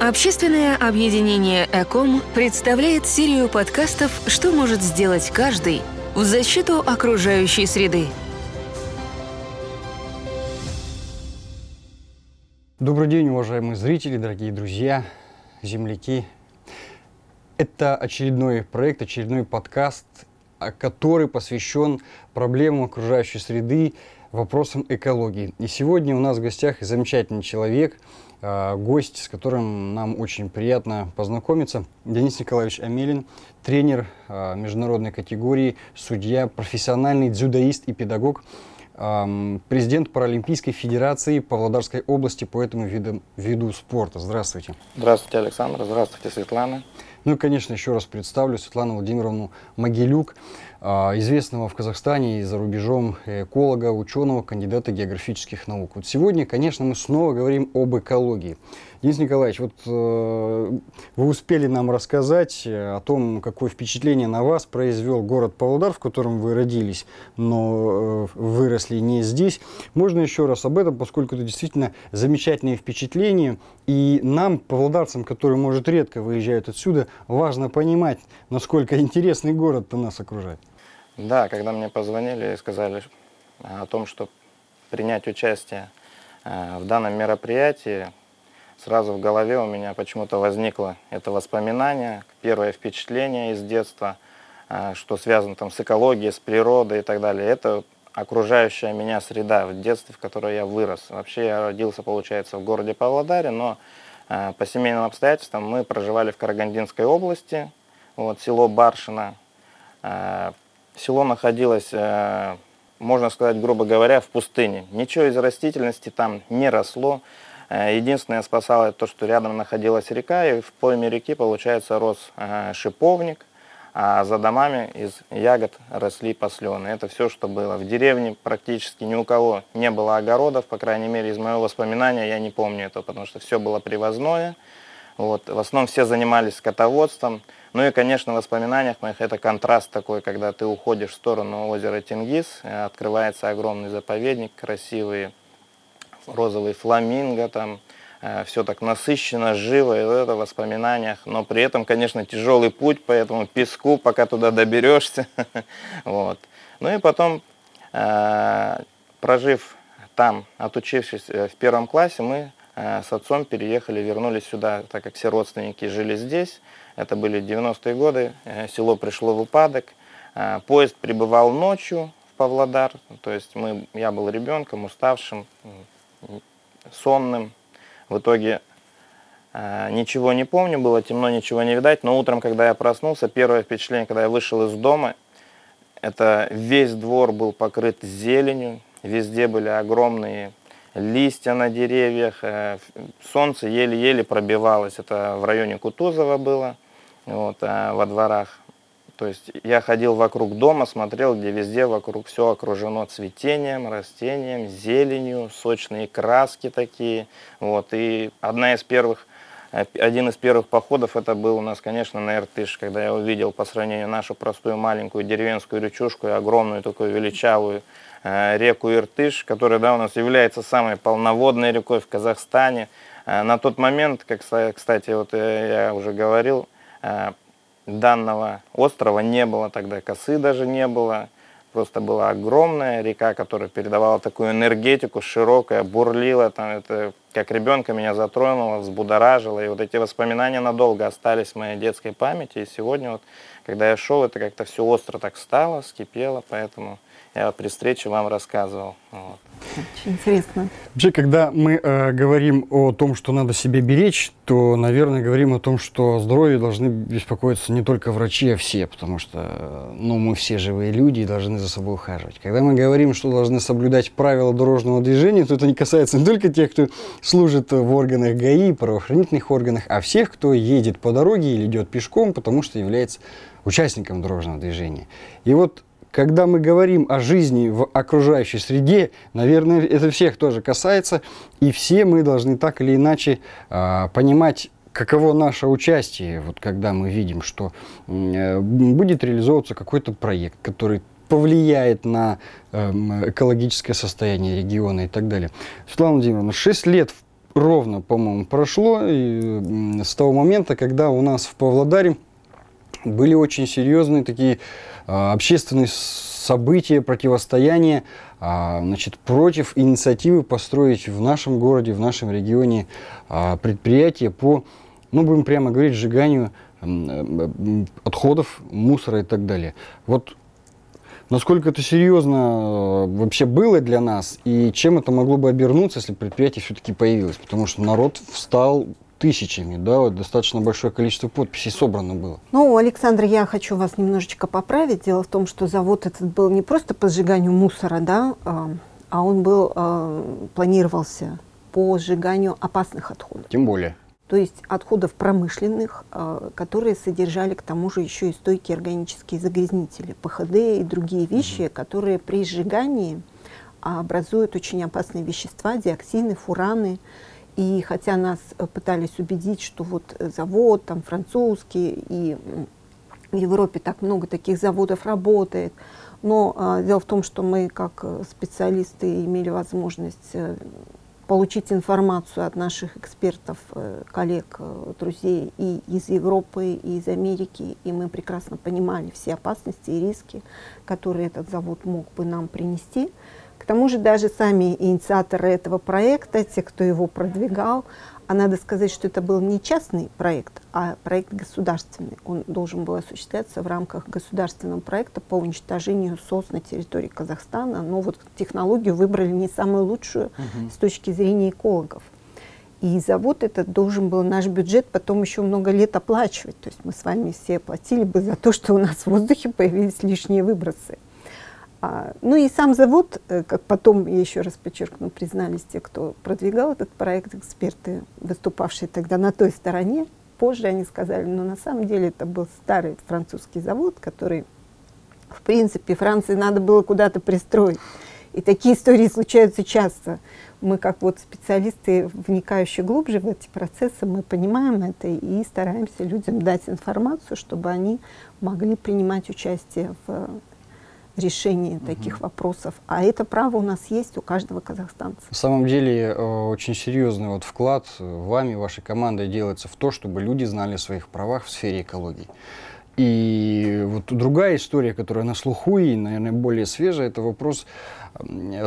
Общественное объединение «Эком» представляет серию подкастов «Что может сделать каждый» в защиту окружающей среды. Добрый день, уважаемые зрители, дорогие друзья, земляки. Это очередной проект, очередной подкаст, который посвящен проблемам окружающей среды, вопросам экологии. И сегодня у нас в гостях замечательный человек – гость, с которым нам очень приятно познакомиться. Денис Николаевич Амелин, тренер э, международной категории, судья, профессиональный дзюдоист и педагог, эм, президент Паралимпийской федерации Павлодарской области по этому виду, виду спорта. Здравствуйте. Здравствуйте, Александр. Здравствуйте, Светлана. Ну и, конечно, еще раз представлю Светлану Владимировну Могилюк, а, известного в Казахстане и за рубежом эколога, ученого, кандидата географических наук. Вот сегодня, конечно, мы снова говорим об экологии. Денис Николаевич, вот э, вы успели нам рассказать э, о том, какое впечатление на вас произвел город Павлодар, в котором вы родились, но э, выросли не здесь. Можно еще раз об этом, поскольку это действительно замечательные впечатления. И нам, павлодарцам, которые, может, редко выезжают отсюда, важно понимать, насколько интересный город-то нас окружает. Да, когда мне позвонили и сказали о том, что принять участие э, в данном мероприятии, сразу в голове у меня почему-то возникло это воспоминание, первое впечатление из детства, э, что связано там с экологией, с природой и так далее. Это окружающая меня среда в детстве, в которой я вырос. Вообще я родился, получается, в городе Павлодаре, но э, по семейным обстоятельствам мы проживали в Карагандинской области, вот, село Баршино. Село находилось, э, можно сказать, грубо говоря, в пустыне. Ничего из растительности там не росло. Э, единственное спасало то, что рядом находилась река, и в пойме реки, получается, рос э, шиповник, а за домами из ягод росли послены. Это все, что было. В деревне практически ни у кого не было огородов, по крайней мере, из моего воспоминания я не помню этого, потому что все было привозное. Вот. В основном все занимались скотоводством. Ну и, конечно, в воспоминаниях моих это контраст такой, когда ты уходишь в сторону озера Тенгиз, э, открывается огромный заповедник, красивый розовый фламинго, там все так насыщенно, живо, и это в воспоминаниях. Но при этом, конечно, тяжелый путь по этому песку, пока туда доберешься. вот. Ну и потом, э, прожив там, отучившись в первом классе, мы с отцом переехали, вернулись сюда, так как все родственники жили здесь. Это были 90-е годы, э, село пришло в упадок. Э, поезд прибывал ночью в Павлодар, то есть мы, я был ребенком, уставшим, сонным. В итоге э, ничего не помню, было темно, ничего не видать, но утром, когда я проснулся, первое впечатление, когда я вышел из дома, это весь двор был покрыт зеленью, везде были огромные листья на деревьях, солнце еле-еле пробивалось, это в районе Кутузова было вот, а во дворах. То есть я ходил вокруг дома, смотрел, где везде вокруг все окружено цветением, растением, зеленью, сочные краски такие. Вот. И одна из первых, э, один из первых походов это был у нас, конечно, на Иртыш, когда я увидел по сравнению нашу простую маленькую деревенскую речушку и огромную такую величавую э, реку Иртыш, которая да, у нас является самой полноводной рекой в Казахстане. Э, на тот момент, как, кстати, вот я уже говорил, данного острова не было тогда, косы даже не было. Просто была огромная река, которая передавала такую энергетику, широкая, бурлила. Там это, как ребенка меня затронуло, взбудоражило. И вот эти воспоминания надолго остались в моей детской памяти. И сегодня, вот, когда я шел, это как-то все остро так стало, скипело. Поэтому я при встрече вам рассказывал. Вот. Очень интересно. Вообще, когда мы э, говорим о том, что надо себе беречь, то, наверное, говорим о том, что о здоровье должны беспокоиться не только врачи, а все, потому что ну, мы все живые люди и должны за собой ухаживать. Когда мы говорим, что должны соблюдать правила дорожного движения, то это не касается не только тех, кто служит в органах ГАИ, правоохранительных органах, а всех, кто едет по дороге или идет пешком, потому что является участником дорожного движения. И вот когда мы говорим о жизни в окружающей среде, наверное, это всех тоже касается, и все мы должны так или иначе э, понимать, каково наше участие, вот когда мы видим, что э, будет реализовываться какой-то проект, который повлияет на э, экологическое состояние региона и так далее. Светлана Владимировна, 6 лет ровно, по-моему, прошло и, с того момента, когда у нас в Павлодаре были очень серьезные такие а, общественные события, противостояния а, значит, против инициативы построить в нашем городе, в нашем регионе а, предприятие по, ну, будем прямо говорить, сжиганию отходов, мусора и так далее. Вот насколько это серьезно э, вообще было для нас и чем это могло бы обернуться, если предприятие все-таки появилось? Потому что народ встал тысячами, да, вот достаточно большое количество подписей собрано было. Ну, Александр, я хочу вас немножечко поправить. Дело в том, что завод этот был не просто по сжиганию мусора, да, а, а он был, а, планировался по сжиганию опасных отходов. Тем более. То есть отходов промышленных, а, которые содержали к тому же еще и стойкие органические загрязнители, ПХД и другие вещи, угу. которые при сжигании образуют очень опасные вещества, диоксины, фураны, и хотя нас э, пытались убедить, что вот э, завод там французский, и в Европе так много таких заводов работает, но а, дело в том, что мы как э, специалисты имели возможность получить информацию от наших экспертов, коллег, друзей и из Европы, и из Америки, и мы прекрасно понимали все опасности и риски, которые этот завод мог бы нам принести. К тому же даже сами инициаторы этого проекта, те, кто его продвигал, а надо сказать, что это был не частный проект, а проект государственный. Он должен был осуществляться в рамках государственного проекта по уничтожению СОС на территории Казахстана. Но вот технологию выбрали не самую лучшую угу. с точки зрения экологов. И завод этот должен был наш бюджет потом еще много лет оплачивать. То есть мы с вами все платили бы за то, что у нас в воздухе появились лишние выбросы. А, ну и сам завод, э, как потом, я еще раз подчеркну, признались те, кто продвигал этот проект, эксперты, выступавшие тогда на той стороне, позже они сказали, но на самом деле это был старый французский завод, который, в принципе, Франции надо было куда-то пристроить. И такие истории случаются часто. Мы, как вот специалисты, вникающие глубже в эти процессы, мы понимаем это и стараемся людям дать информацию, чтобы они могли принимать участие в решении угу. таких вопросов. А это право у нас есть у каждого казахстанца. На самом деле э, очень серьезный вот вклад вами, вашей командой делается в то, чтобы люди знали о своих правах в сфере экологии. И вот другая история, которая на слуху и, наверное, более свежая, это вопрос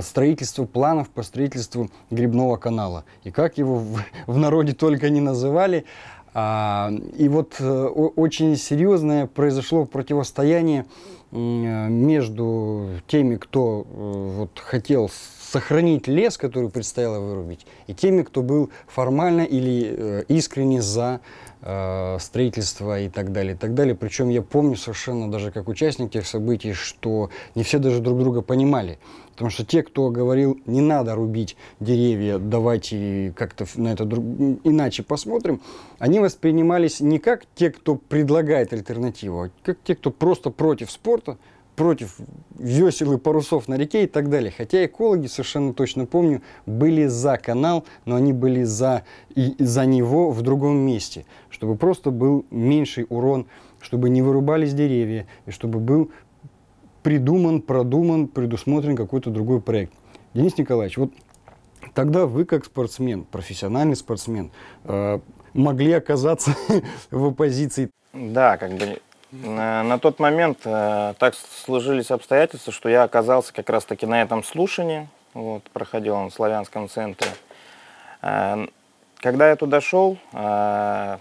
строительства планов по строительству грибного канала. И как его в, в народе только не называли. А, и вот э, очень серьезное произошло противостояние между теми, кто э, вот, хотел сохранить лес, который предстояло вырубить, и теми, кто был формально или э, искренне за э, строительство и так далее, и так далее. Причем я помню совершенно даже как участник тех событий, что не все даже друг друга понимали. Потому что те, кто говорил, не надо рубить деревья, давайте как-то на это друг... иначе посмотрим, они воспринимались не как те, кто предлагает альтернативу, а как те, кто просто против спорта, против весел и парусов на реке и так далее. Хотя экологи, совершенно точно помню, были за канал, но они были за, и, за него в другом месте, чтобы просто был меньший урон, чтобы не вырубались деревья, и чтобы был придуман, продуман, предусмотрен какой-то другой проект. Денис Николаевич, вот тогда вы как спортсмен, профессиональный спортсмен, э, могли оказаться в оппозиции. Да, как бы на, на тот момент э, так сложились обстоятельства, что я оказался как раз-таки на этом слушании, вот, проходил он в Славянском центре. Э, когда я туда шел, э,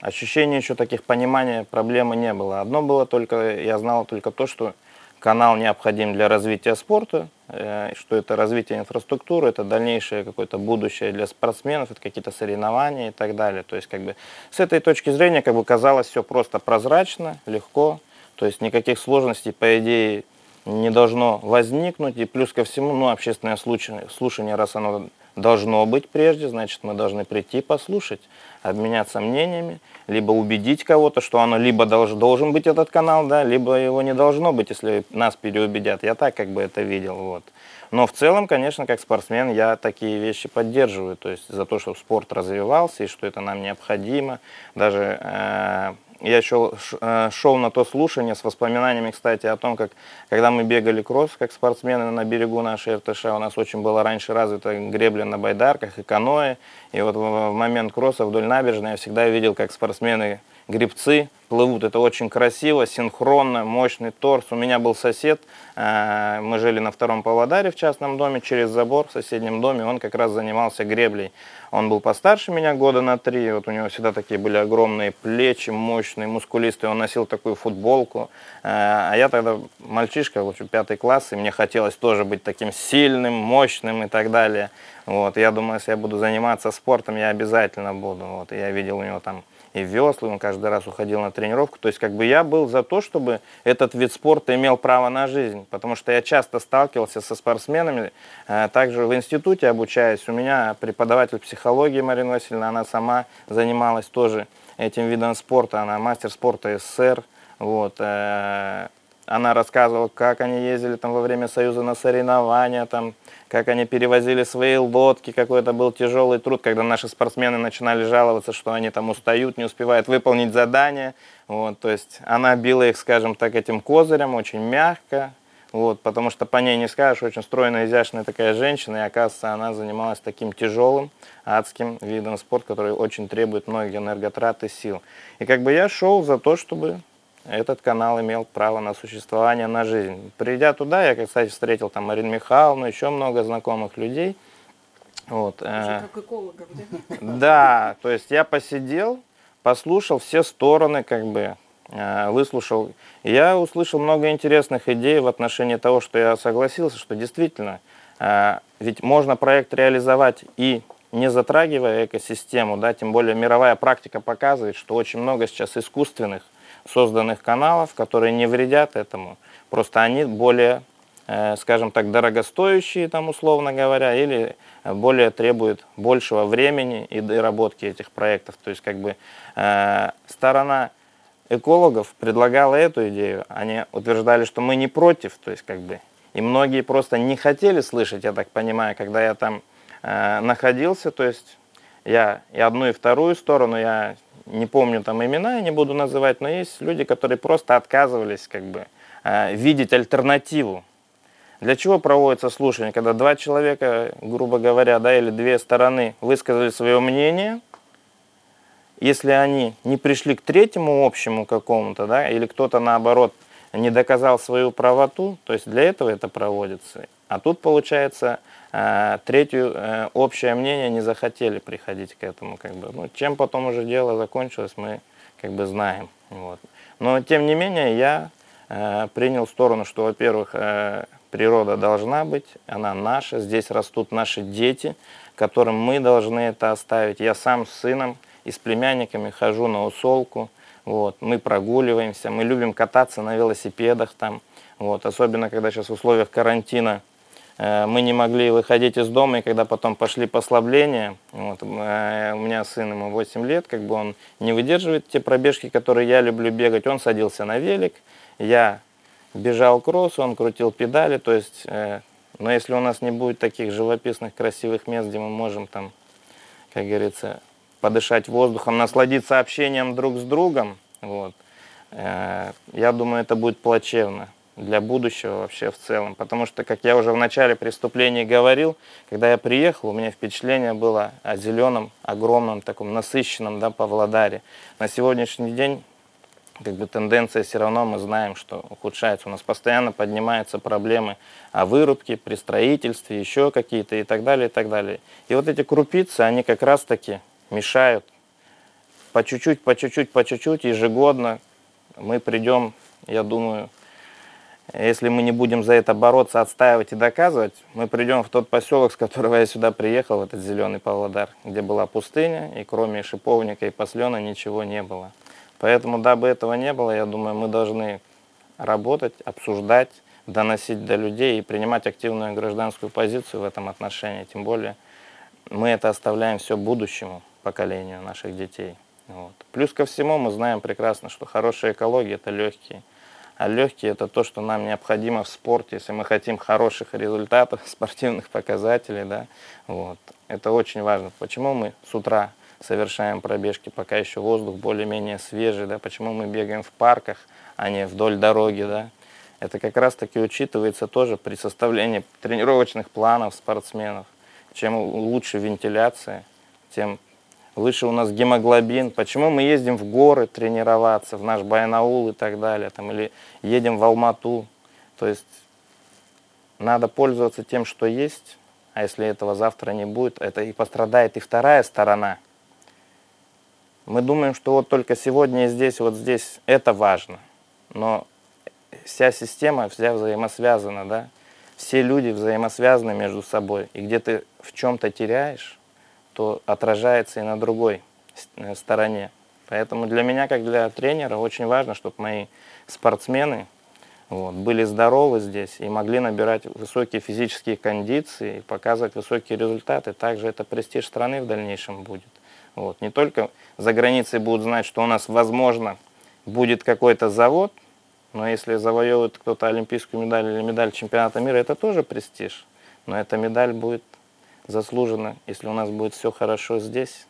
ощущения еще таких понимания проблемы не было. Одно было только, я знал только то, что канал необходим для развития спорта, э, что это развитие инфраструктуры, это дальнейшее какое-то будущее для спортсменов, это какие-то соревнования и так далее. То есть как бы с этой точки зрения как бы казалось все просто прозрачно, легко, то есть никаких сложностей по идее не должно возникнуть. И плюс ко всему, ну, общественное слушание раз оно должно быть прежде, значит, мы должны прийти послушать, обменяться мнениями, либо убедить кого-то, что оно либо долж, должен быть этот канал, да, либо его не должно быть, если нас переубедят. Я так как бы это видел, вот. Но в целом, конечно, как спортсмен я такие вещи поддерживаю. То есть за то, чтобы спорт развивался и что это нам необходимо. Даже э, я еще э, шел на то слушание с воспоминаниями, кстати, о том, как когда мы бегали кросс, как спортсмены на берегу нашей РТШ, у нас очень было раньше развито гребля на байдарках и каноэ. И вот в момент кросса вдоль набережной я всегда видел, как спортсмены грибцы плывут. Это очень красиво, синхронно, мощный торс. У меня был сосед, э, мы жили на втором Павлодаре в частном доме, через забор в соседнем доме, он как раз занимался греблей. Он был постарше меня года на три, вот у него всегда такие были огромные плечи, мощные, мускулистые, он носил такую футболку. Э, а я тогда мальчишка, в общем, пятый класс, и мне хотелось тоже быть таким сильным, мощным и так далее. Вот, я думаю, если я буду заниматься спортом, я обязательно буду. Вот, я видел у него там и веслы, он каждый раз уходил на тренировку. То есть как бы я был за то, чтобы этот вид спорта имел право на жизнь, потому что я часто сталкивался со спортсменами, э, также в институте обучаясь. У меня преподаватель психологии Марина Васильевна, она сама занималась тоже этим видом спорта, она мастер спорта СССР. Вот, э, она рассказывала, как они ездили там во время Союза на соревнования, там, как они перевозили свои лодки, какой это был тяжелый труд, когда наши спортсмены начинали жаловаться, что они там устают, не успевают выполнить задание. Вот, то есть она била их, скажем так, этим козырем очень мягко, вот, потому что по ней не скажешь, очень стройная, изящная такая женщина, и оказывается, она занималась таким тяжелым, адским видом спорта, который очень требует многих энерготрат и сил. И как бы я шел за то, чтобы этот канал имел право на существование, на жизнь. Придя туда, я, кстати, встретил там Марину Михайловну, еще много знакомых людей. Вот. Э, как экологов, да? Да, то есть я посидел, послушал все стороны, как бы, э, выслушал. Я услышал много интересных идей в отношении того, что я согласился, что действительно, э, ведь можно проект реализовать и не затрагивая экосистему, да, тем более мировая практика показывает, что очень много сейчас искусственных созданных каналов, которые не вредят этому. Просто они более, э, скажем так, дорогостоящие, там, условно говоря, или более требуют большего времени и доработки этих проектов. То есть как бы э, сторона экологов предлагала эту идею, они утверждали, что мы не против, то есть как бы, и многие просто не хотели слышать, я так понимаю, когда я там э, находился, то есть я и одну, и вторую сторону, я не помню там имена, я не буду называть, но есть люди, которые просто отказывались как бы э, видеть альтернативу. Для чего проводится слушание? Когда два человека, грубо говоря, да, или две стороны высказали свое мнение, если они не пришли к третьему общему какому-то, да, или кто-то наоборот не доказал свою правоту, то есть для этого это проводится. А тут получается а, третью, э, общее мнение, не захотели приходить к этому. Как бы. ну, чем потом уже дело закончилось, мы как бы знаем. Вот. Но тем не менее я э, принял сторону, что, во-первых, э, природа должна быть, она наша, здесь растут наши дети, которым мы должны это оставить. Я сам с сыном и с племянниками хожу на усолку, вот, мы прогуливаемся, мы любим кататься на велосипедах там, вот, особенно когда сейчас в условиях карантина мы не могли выходить из дома, и когда потом пошли послабления, вот, э, у меня сын, ему 8 лет, как бы он не выдерживает те пробежки, которые я люблю бегать, он садился на велик, я бежал кросс, он крутил педали, то есть, э, но если у нас не будет таких живописных, красивых мест, где мы можем там, как говорится, подышать воздухом, насладиться общением друг с другом, вот, я думаю, это будет плачевно для будущего вообще в целом. Потому что, как я уже в начале преступления говорил, когда я приехал, у меня впечатление было о зеленом, огромном, таком насыщенном да, Павлодаре. На сегодняшний день как бы тенденция все равно мы знаем, что ухудшается. У нас постоянно поднимаются проблемы о вырубке, при строительстве, еще какие-то и так далее, и так далее. И вот эти крупицы, они как раз-таки мешают по чуть-чуть, по чуть-чуть, по чуть-чуть, ежегодно мы придем, я думаю, если мы не будем за это бороться, отстаивать и доказывать, мы придем в тот поселок, с которого я сюда приехал, этот зеленый Павлодар, где была пустыня, и кроме шиповника и послена ничего не было. Поэтому, дабы этого не было, я думаю, мы должны работать, обсуждать, доносить до людей и принимать активную гражданскую позицию в этом отношении. Тем более мы это оставляем все будущему поколению наших детей. Вот. Плюс ко всему мы знаем прекрасно, что хорошая экология – это легкие А легкие это то, что нам необходимо в спорте, если мы хотим хороших результатов, спортивных показателей, да, вот. Это очень важно. Почему мы с утра совершаем пробежки, пока еще воздух более-менее свежий, да, почему мы бегаем в парках, а не вдоль дороги, да. Это как раз-таки учитывается тоже при составлении тренировочных планов спортсменов. Чем лучше вентиляция, тем выше у нас гемоглобин. Почему мы ездим в горы тренироваться, в наш Баянаул и так далее, там, или едем в Алмату. То есть надо пользоваться тем, что есть, а если этого завтра не будет, это и пострадает и вторая сторона. Мы думаем, что вот только сегодня и здесь, вот здесь это важно. Но вся система, вся взаимосвязана, да? Все люди взаимосвязаны между собой. И где ты в чем-то теряешь, то отражается и на другой э, стороне. Поэтому для меня, как для тренера, очень важно, чтобы мои спортсмены вот, были здоровы здесь и могли набирать высокие физические кондиции и показывать высокие результаты. Также это престиж страны в дальнейшем будет. Вот. Не только за границей будут знать, что у нас, возможно, будет какой-то завод, но если завоевывает кто-то олимпийскую медаль или медаль чемпионата мира, это тоже престиж. Но эта медаль будет заслужена, если у нас будет все хорошо здесь.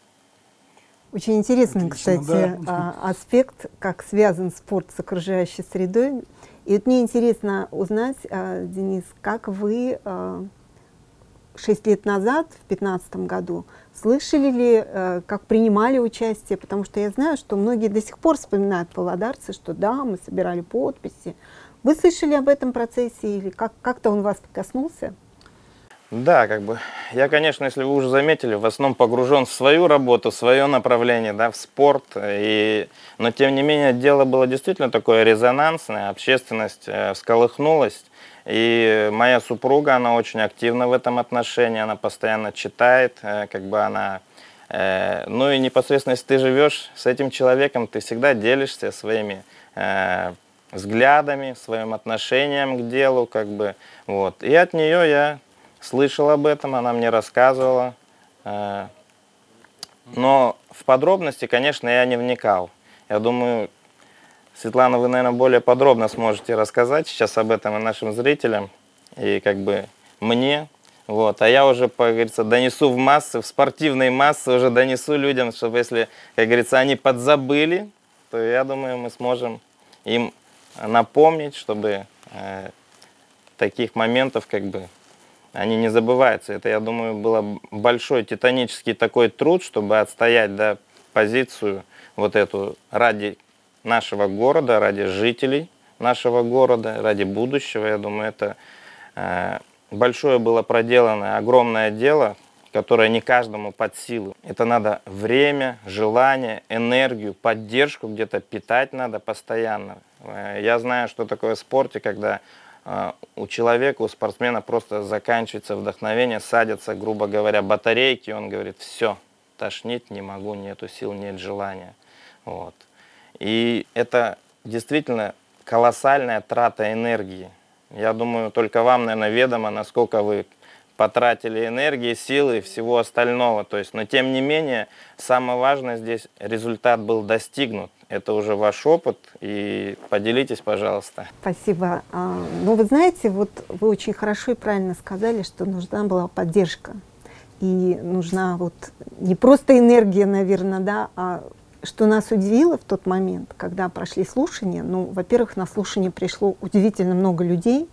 Очень интересный, Отлично, кстати, да. А, аспект, как связан спорт с окружающей средой. И вот мне интересно узнать, а, Денис, как вы а, шесть лет назад, в 2015 году, слышали ли, как принимали участие, потому что я знаю, что многие до сих пор вспоминают володарцы, что да, мы собирали подписи. Вы слышали об этом процессе или как- как-то он вас коснулся? Да, как бы. Я, конечно, если вы уже заметили, в основном погружен в свою работу, в свое направление, да, в спорт. И... Но, тем не менее, дело было действительно такое резонансное, общественность э, всколыхнулась. И моя супруга, она очень активна в этом отношении, она постоянно читает, э, как бы она... Э, ну и непосредственно, если ты живешь с этим человеком, ты всегда делишься своими взглядами, своим отношением к делу, как бы, вот. И от нее я слышал об этом, она мне рассказывала. Э, но в подробности, конечно, я не вникал. Я думаю, Светлана, вы, наверное, более подробно сможете рассказать сейчас об этом и нашим зрителям, и как бы мне. Вот. А я уже, как говорится, донесу в массы, в спортивные массы уже донесу людям, чтобы если, как говорится, они подзабыли, то я думаю, мы сможем им напомнить, чтобы э, таких моментов как бы они не забываются. Это, я думаю, было большой титанический такой труд, чтобы отстоять да, позицию вот эту ради нашего города, ради жителей нашего города, ради будущего. Я думаю, это э, большое было проделано, огромное дело, которое не каждому под силу. Это надо время, желание, энергию, поддержку где-то питать надо постоянно. Э, я знаю, что такое в спорте, когда у человека, у спортсмена просто заканчивается вдохновение, садятся, грубо говоря, батарейки, он говорит, все, тошнит, не могу, нету сил, нет желания. Вот. И это действительно колоссальная трата энергии. Я думаю, только вам, наверное, ведомо, насколько вы потратили энергии, силы и всего остального. То есть, но тем не менее, самое важное здесь, результат был достигнут. Это уже ваш опыт, и поделитесь, пожалуйста. Спасибо. А, ну, вы знаете, вот вы очень хорошо и правильно сказали, что нужна была поддержка. И нужна вот не просто энергия, наверное, да, а что нас удивило в тот момент, когда прошли слушания, ну, во-первых, на слушание пришло удивительно много людей,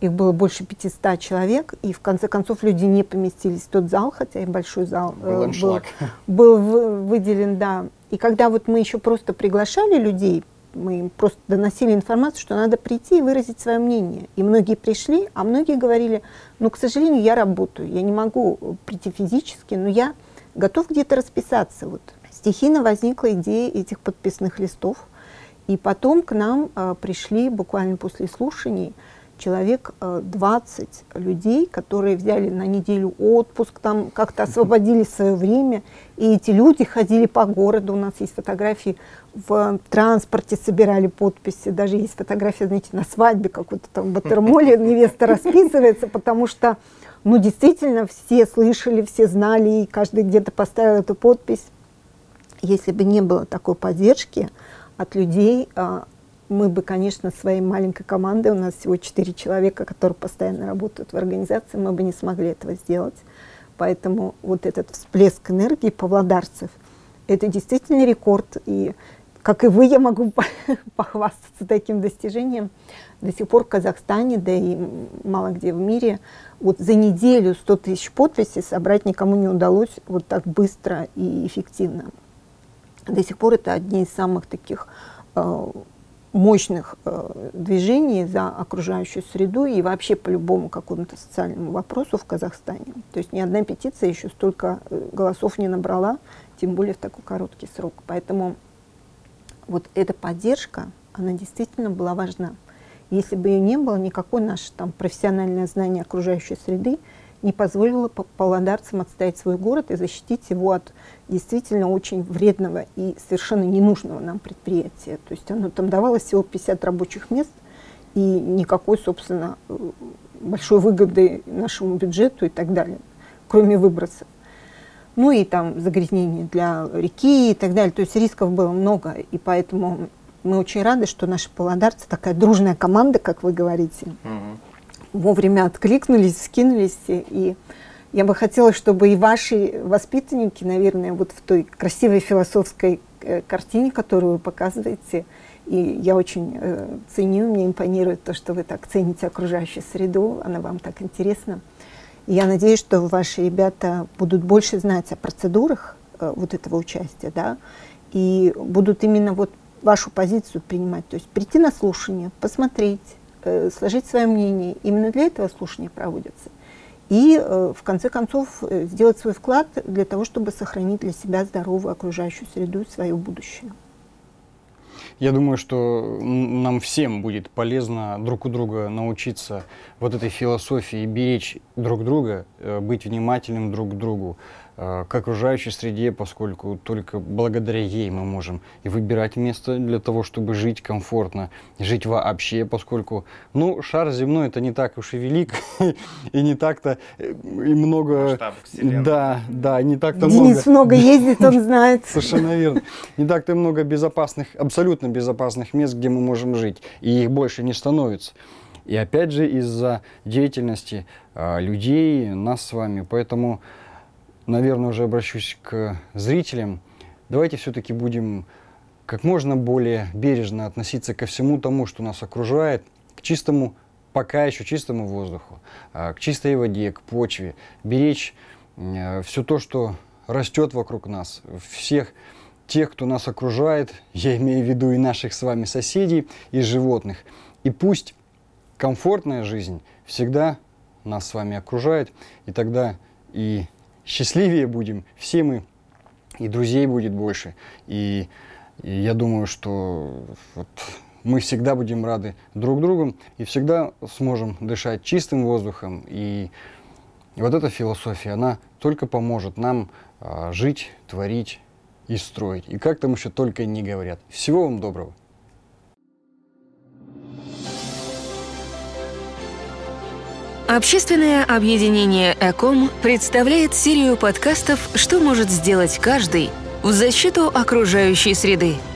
их было больше 500 человек, и в конце концов люди не поместились в тот зал, хотя и большой зал был, э, был, был выделен, да. И когда вот мы еще просто приглашали людей, мы им просто доносили информацию, что надо прийти и выразить свое мнение. И многие пришли, а многие говорили, ну, к сожалению, я работаю, я не могу прийти физически, но я готов где-то расписаться. Вот стихийно возникла идея этих подписных листов. И потом к нам а, пришли буквально после слушаний человек 20 э, людей, которые взяли на неделю отпуск, там как-то освободили свое время, и эти люди ходили по городу, у нас есть фотографии, в транспорте собирали подписи, даже есть фотография, знаете, на свадьбе какой-то там Батермоле невеста расписывается, потому что, ну, действительно, все слышали, все знали, и каждый где-то поставил эту подпись. Если бы не было такой поддержки от людей, а, мы бы, конечно, своей маленькой командой, у нас всего четыре человека, которые постоянно работают в организации, мы бы не смогли этого сделать. Поэтому вот этот всплеск энергии павлодарцев, это действительно рекорд. И как и вы, я могу похвастаться таким достижением. До сих пор в Казахстане, да и мало где в мире, вот за неделю 100 тысяч подписей собрать никому не удалось вот так быстро и эффективно. До сих пор это одни из самых таких э, мощных э, движений за окружающую среду и вообще по любому какому-то социальному вопросу в Казахстане. То есть ни одна петиция еще столько э, голосов не набрала, тем более в такой короткий срок. Поэтому вот эта поддержка, она действительно была важна. Если бы ее не было, никакое наше там профессиональное знание окружающей среды не позволило павлодарцам отстоять свой город и защитить его от действительно очень вредного и совершенно ненужного нам предприятия. То есть оно там давало всего 50 рабочих мест и никакой, собственно, э, большой выгоды нашему бюджету и так далее, кроме выбросов. Ну и там загрязнение для реки и так далее. То есть рисков было много, и поэтому мы очень рады, что наши павлодарцы такая дружная команда, как вы говорите. Угу вовремя откликнулись, скинулись. И я бы хотела, чтобы и ваши воспитанники, наверное, вот в той красивой философской э, картине, которую вы показываете, и я очень э, ценю, мне импонирует то, что вы так цените окружающую среду, она вам так интересна. И я надеюсь, что ваши ребята будут больше знать о процедурах э, вот этого участия, да, и будут именно вот вашу позицию принимать, то есть прийти на слушание, посмотреть, э, сложить свое мнение. Именно для этого слушания проводятся. И э, в конце концов э, сделать свой вклад для того, чтобы сохранить для себя здоровую окружающую среду и свое будущее. Я думаю, что нам всем будет полезно друг у друга научиться вот этой философии, беречь друг друга, быть внимательным друг к другу, к окружающей среде, поскольку только благодаря ей мы можем и выбирать место для того, чтобы жить комфортно, жить вообще, поскольку, ну, шар земной это не так уж и велик, и не так-то э, и много... Да, да, не так-то много... Денис много ездит, он знает. Совершенно верно. Не так-то много безопасных, абсолютно безопасных мест, где мы можем жить, и их больше не становится. И опять же из-за деятельности а, людей, нас с вами, поэтому наверное, уже обращусь к зрителям. Давайте все-таки будем как можно более бережно относиться ко всему тому, что нас окружает, к чистому, пока еще чистому воздуху, а, к чистой воде, к почве, беречь э, все то, что растет вокруг нас, всех тех, кто нас окружает, я имею в виду и наших с вами соседей, и животных. И пусть комфортная жизнь всегда нас с вами окружает, и тогда и счастливее будем все мы, и друзей будет больше. И, и я думаю, что вот мы всегда будем рады друг другу и всегда сможем дышать чистым воздухом. И вот эта философия, она только поможет нам а, жить, творить и строить. И как там еще только не говорят. Всего вам доброго. Общественное объединение «Эком» представляет серию подкастов «Что может сделать каждый» в защиту окружающей среды –